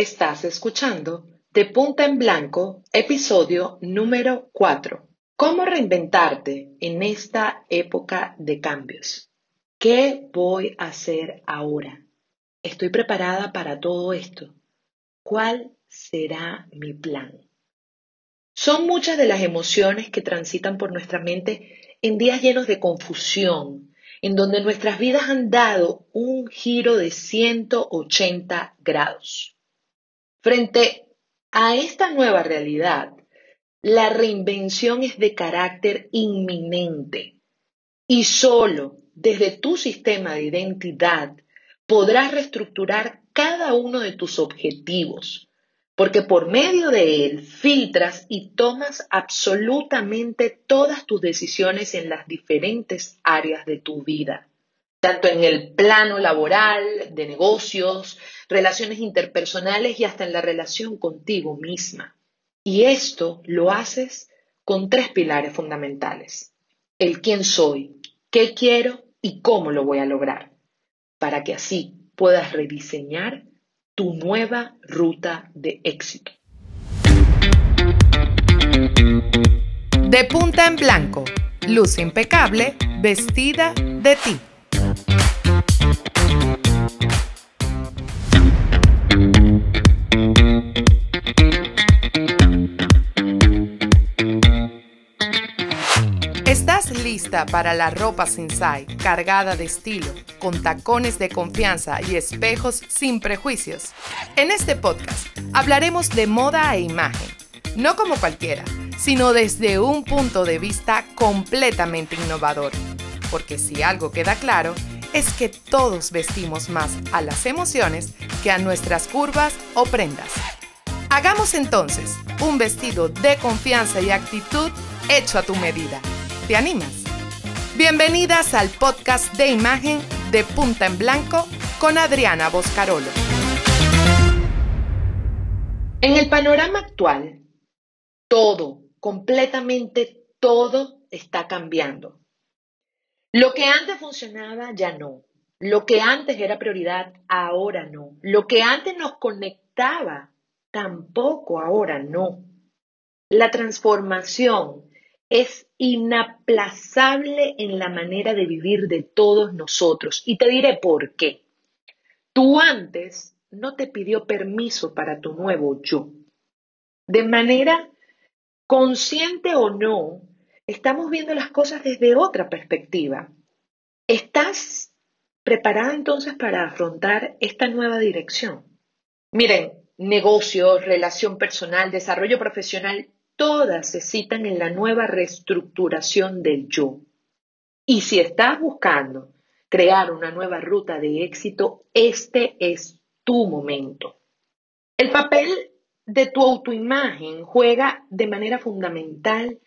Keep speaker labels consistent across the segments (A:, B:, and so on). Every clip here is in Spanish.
A: Estás escuchando De Punta en Blanco, episodio número 4. ¿Cómo reinventarte en esta época de cambios? ¿Qué voy a hacer ahora? ¿Estoy preparada para todo esto? ¿Cuál será mi plan? Son muchas de las emociones que transitan por nuestra mente en días llenos de confusión, en donde nuestras vidas han dado un giro de 180 grados. Frente a esta nueva realidad, la reinvención es de carácter inminente. Y solo desde tu sistema de identidad podrás reestructurar cada uno de tus objetivos, porque por medio de él filtras y tomas absolutamente todas tus decisiones en las diferentes áreas de tu vida, tanto en el plano laboral, de negocios, relaciones interpersonales y hasta en la relación contigo misma. Y esto lo haces con tres pilares fundamentales. El quién soy, qué quiero y cómo lo voy a lograr, para que así puedas rediseñar tu nueva ruta de éxito.
B: De punta en blanco, luz impecable, vestida de ti. Lista para la ropa sensai, cargada de estilo, con tacones de confianza y espejos sin prejuicios. En este podcast hablaremos de moda e imagen, no como cualquiera, sino desde un punto de vista completamente innovador. Porque si algo queda claro, es que todos vestimos más a las emociones que a nuestras curvas o prendas. Hagamos entonces un vestido de confianza y actitud hecho a tu medida. ¿Te animas? Bienvenidas al podcast de imagen de Punta en Blanco con Adriana Boscarolo.
A: En el panorama actual, todo, completamente todo está cambiando. Lo que antes funcionaba ya no. Lo que antes era prioridad, ahora no. Lo que antes nos conectaba, tampoco ahora no. La transformación es inaplazable en la manera de vivir de todos nosotros. Y te diré por qué. Tú antes no te pidió permiso para tu nuevo yo. De manera consciente o no, estamos viendo las cosas desde otra perspectiva. ¿Estás preparada entonces para afrontar esta nueva dirección? Miren, negocios, relación personal, desarrollo profesional, todas se citan en la nueva reestructuración del yo. Y si estás buscando crear una nueva ruta de éxito, este es tu momento. El papel de tu autoimagen juega de manera fundamental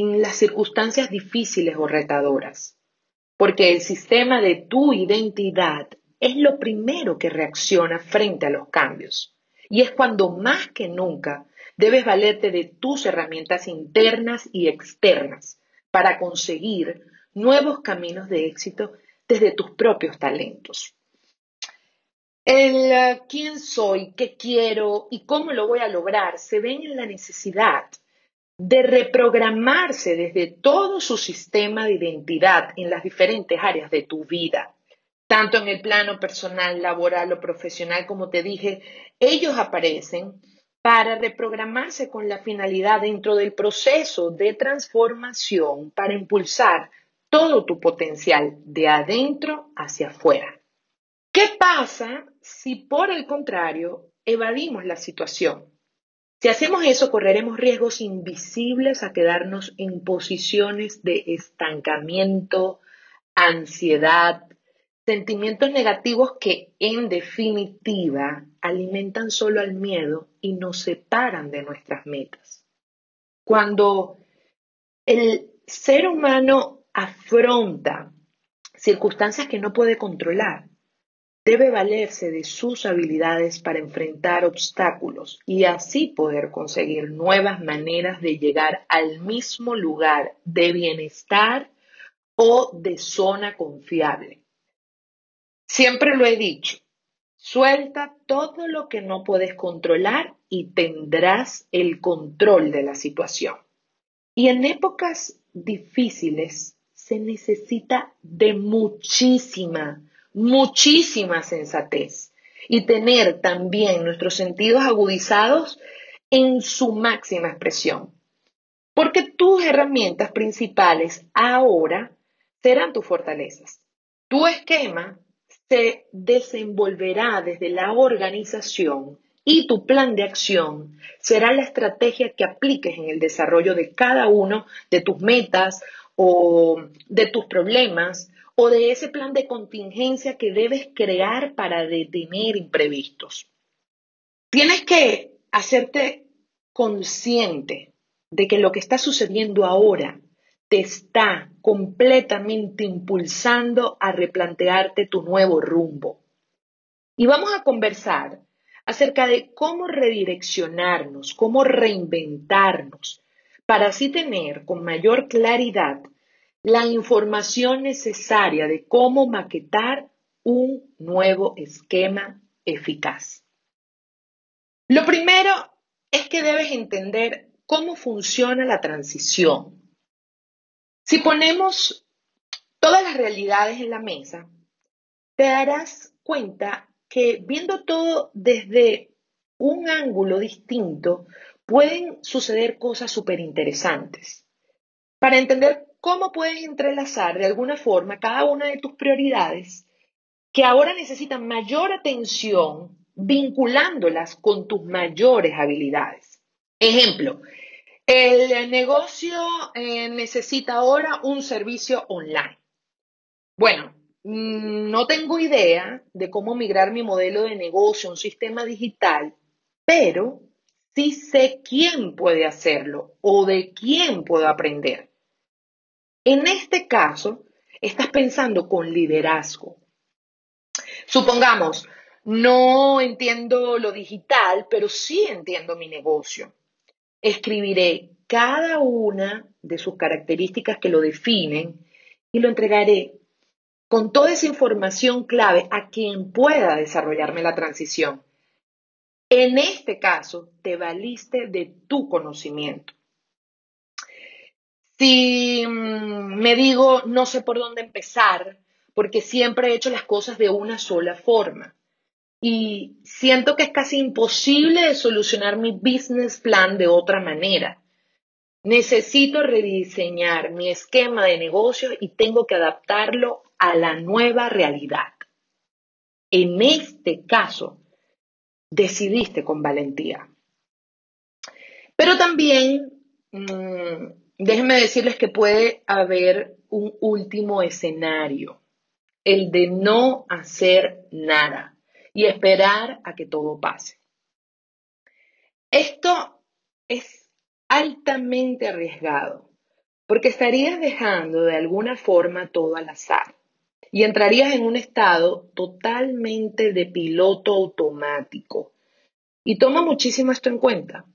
A: en las circunstancias difíciles o retadoras, porque el sistema de tu identidad es lo primero que reacciona frente a los cambios. Y es cuando más que nunca Debes valerte de tus herramientas internas y externas para conseguir nuevos caminos de éxito desde tus propios talentos. El eh, quién soy, qué quiero y cómo lo voy a lograr se ven en la necesidad de reprogramarse desde todo su sistema de identidad en las diferentes áreas de tu vida, tanto en el plano personal, laboral o profesional, como te dije, ellos aparecen para reprogramarse con la finalidad dentro del proceso de transformación para impulsar todo tu potencial de adentro hacia afuera. ¿Qué pasa si por el contrario evadimos la situación? Si hacemos eso, correremos riesgos invisibles a quedarnos en posiciones de estancamiento, ansiedad, Sentimientos negativos que en definitiva alimentan solo al miedo y nos separan de nuestras metas. Cuando el ser humano afronta circunstancias que no puede controlar, debe valerse de sus habilidades para enfrentar obstáculos y así poder conseguir nuevas maneras de llegar al mismo lugar de bienestar o de zona confiable. Siempre lo he dicho, Suelta todo lo que no puedes controlar y tendrás el control de la situación. Y en épocas difíciles se necesita de muchísima, muchísima sensatez y tener también nuestros sentidos agudizados en su máxima expresión. Porque tus herramientas principales ahora serán tus fortalezas. Tu esquema se desenvolverá desde la organización y tu plan de acción será la estrategia que apliques en el desarrollo de cada uno de tus metas o de tus problemas o de ese plan de contingencia que debes crear para detener imprevistos. Tienes que hacerte consciente de que lo que está sucediendo ahora te está completamente impulsando a replantearte tu nuevo rumbo. Y vamos a conversar acerca de cómo redireccionarnos, cómo reinventarnos, para así tener con mayor claridad la información necesaria de cómo maquetar un nuevo esquema eficaz. Lo primero es que debes entender cómo funciona la transición si ponemos todas las realidades en la mesa, te darás cuenta que viendo todo desde un ángulo distinto, pueden suceder cosas súper interesantes. Para entender cómo puedes entrelazar de alguna forma cada una de tus prioridades que ahora necesitan mayor atención vinculándolas con tus mayores habilidades. Ejemplo, el negocio eh, necesita ahora un servicio online. Bueno, mm, no tengo idea de cómo migrar mi modelo de negocio a un sistema digital, pero sí sé quién puede hacerlo o de quién puedo aprender. En este caso, estás pensando con liderazgo. Supongamos, no entiendo lo digital, pero sí entiendo mi negocio escribiré cada una de sus características que lo definen y lo entregaré con toda esa información clave a quien pueda desarrollarme la transición. En este caso, te valiste de tu conocimiento. Si mm, me digo, no sé por dónde empezar, porque siempre he hecho las cosas de una sola forma y siento que es casi imposible solucionar mi business plan de otra manera. Necesito rediseñar mi esquema de negocio y tengo que adaptarlo a la nueva realidad. En este caso, decidiste con valentía. Pero también, mmm, déjenme decirles que puede haber un último escenario, el de no hacer nada y esperar a que todo pase. Esto es altamente arriesgado porque estarías dejando de alguna forma todo al azar y entrarías en un estado totalmente de piloto automático. Y toma muchísimo esto en cuenta,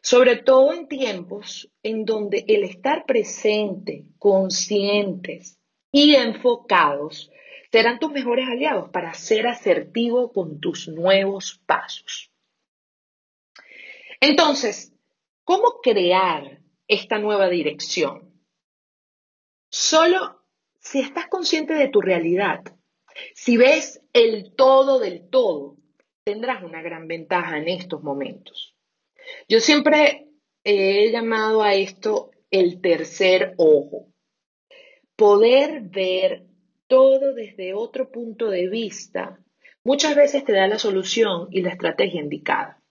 A: sobre todo en tiempos en donde el estar presente, conscientes y enfocados serán tus mejores aliados para ser asertivo con tus nuevos pasos. Entonces, ¿cómo crear esta nueva dirección? Solo si estás consciente de tu realidad, si ves el todo del todo, tendrás una gran ventaja en estos momentos. Yo siempre he llamado a esto el tercer ojo. Poder ver todo desde otro punto de vista, muchas veces te da la solución y la estrategia indicada.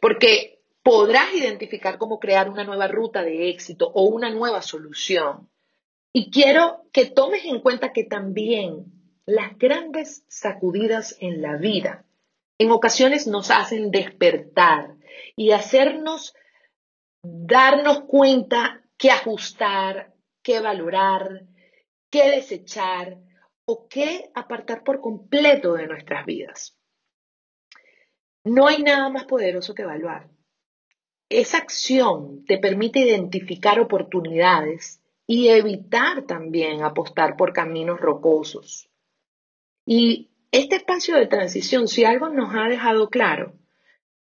A: Porque podrás identificar cómo crear una nueva ruta de éxito o una nueva solución. Y quiero que tomes en cuenta que también las grandes sacudidas en la vida en ocasiones nos hacen despertar y hacernos darnos cuenta qué ajustar, qué valorar, qué desechar o qué apartar por completo de nuestras vidas. No hay nada más poderoso que evaluar. Esa acción te permite identificar oportunidades y evitar también apostar por caminos rocosos. Y este espacio de transición, si algo nos ha dejado claro,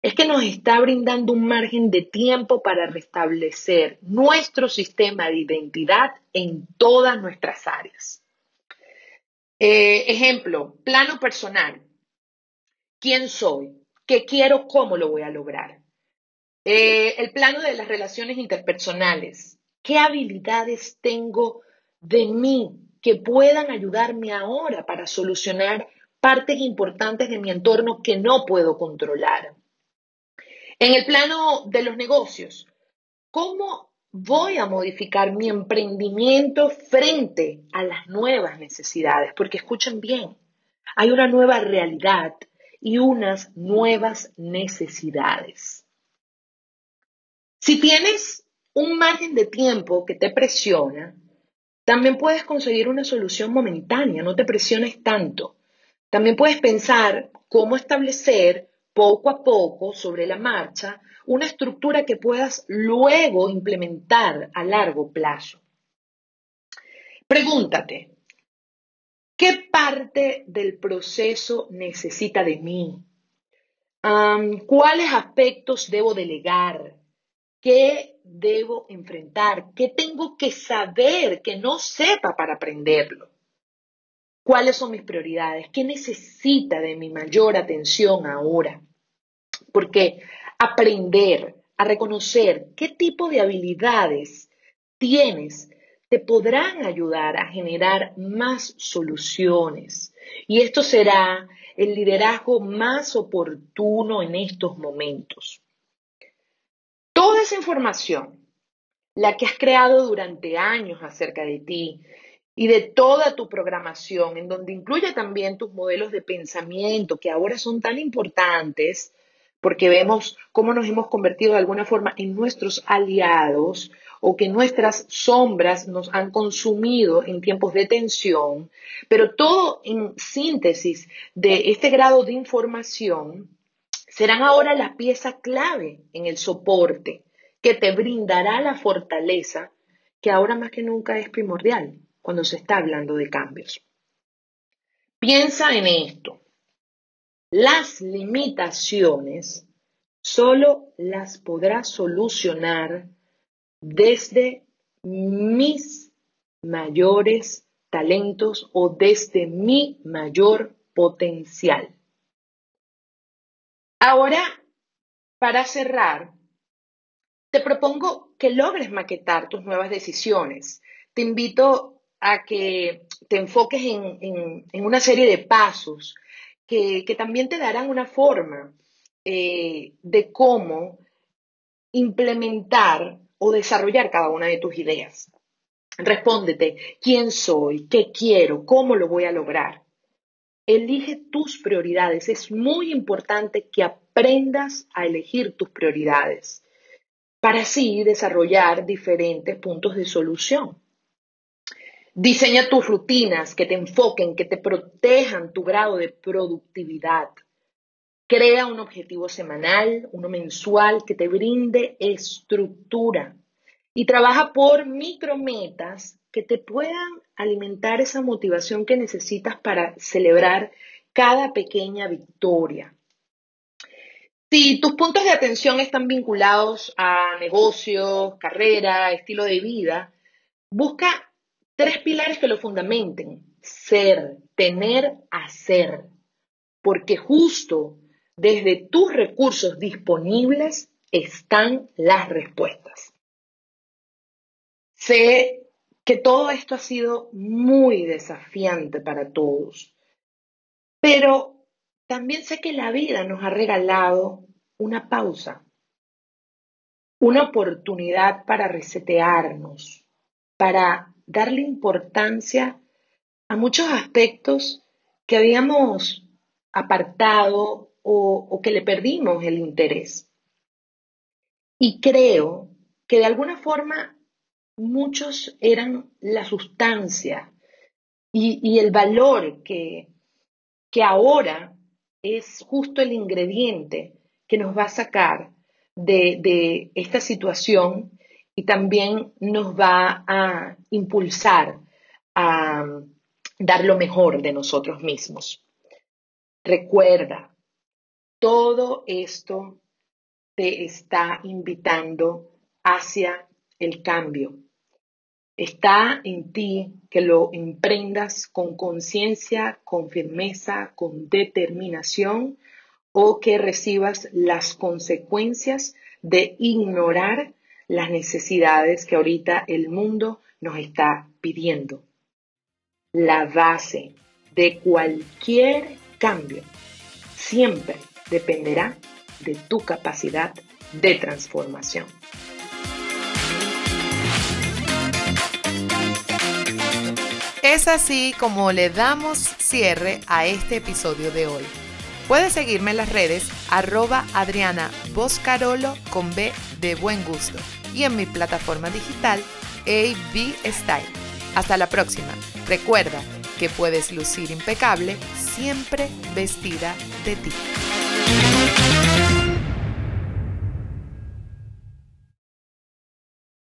A: es que nos está brindando un margen de tiempo para restablecer nuestro sistema de identidad en todas nuestras áreas. Eh, ejemplo, plano personal. ¿Quién soy? ¿Qué quiero? ¿Cómo lo voy a lograr? Eh, el plano de las relaciones interpersonales. ¿Qué habilidades tengo de mí que puedan ayudarme ahora para solucionar partes importantes de mi entorno que no puedo controlar? En el plano de los negocios, ¿cómo voy a modificar mi emprendimiento frente a las nuevas necesidades? Porque escuchen bien, hay una nueva realidad y unas nuevas necesidades. Si tienes un margen de tiempo que te presiona, también puedes conseguir una solución momentánea, no te presiones tanto. También puedes pensar cómo establecer poco a poco, sobre la marcha, una estructura que puedas luego implementar a largo plazo. Pregúntate, ¿qué parte del proceso necesita de mí? ¿Cuáles aspectos debo delegar? ¿Qué debo enfrentar? ¿Qué tengo que saber que no sepa para aprenderlo? ¿Cuáles son mis prioridades? ¿Qué necesita de mi mayor atención ahora? Porque aprender a reconocer qué tipo de habilidades tienes te podrán ayudar a generar más soluciones. Y esto será el liderazgo más oportuno en estos momentos. Toda esa información, la que has creado durante años acerca de ti, y de toda tu programación, en donde incluye también tus modelos de pensamiento, que ahora son tan importantes, porque vemos cómo nos hemos convertido de alguna forma en nuestros aliados o que nuestras sombras nos han consumido en tiempos de tensión, pero todo en síntesis de este grado de información serán ahora la pieza clave en el soporte que te brindará la fortaleza que ahora más que nunca es primordial cuando se está hablando de cambios. Piensa en esto. Las limitaciones solo las podrá solucionar desde mis mayores talentos o desde mi mayor potencial. Ahora, para cerrar, te propongo que logres maquetar tus nuevas decisiones. Te invito a que te enfoques en, una serie de pasos que, también te darán una forma eh, de cómo implementar o desarrollar cada una de tus ideas. Respóndete, ¿quién soy? ¿Qué quiero? ¿Cómo lo voy a lograr? Elige tus prioridades. Es muy importante que aprendas a elegir tus prioridades para así desarrollar diferentes puntos de solución. Diseña tus rutinas que te enfoquen, que te protejan tu grado de productividad. Crea un objetivo semanal, uno mensual que te brinde estructura. Y trabaja por micrometas que te puedan alimentar esa motivación que necesitas para celebrar cada pequeña victoria. Si tus puntos de atención están vinculados a negocios, carrera, estilo de vida, busca Tres pilares que lo fundamenten. Ser, tener, hacer. Porque justo desde tus recursos disponibles están las respuestas. Sé que todo esto ha sido muy desafiante para todos, pero también sé que la vida nos ha regalado una pausa, una oportunidad para resetearnos, para darle importancia a muchos aspectos que habíamos apartado o, que le perdimos el interés. Y creo que de alguna forma muchos eran la sustancia y, el valor que, que ahora es justo el ingrediente que nos va a sacar de, de esta situación y también nos va a impulsar a dar lo mejor de nosotros mismos. Recuerda, todo esto te está invitando hacia el cambio. Está en ti que lo emprendas con conciencia, con firmeza, con determinación o que recibas las consecuencias de ignorar las necesidades que ahorita el mundo nos está pidiendo. La base de cualquier cambio siempre dependerá de tu capacidad de transformación.
B: Es así como le damos cierre a este episodio de hoy. Puedes seguirme en las redes arroba Adriana Boscarolo con B de buen gusto y en mi plataforma digital AB Style. Hasta la próxima. Recuerda que puedes lucir impecable siempre vestida de ti.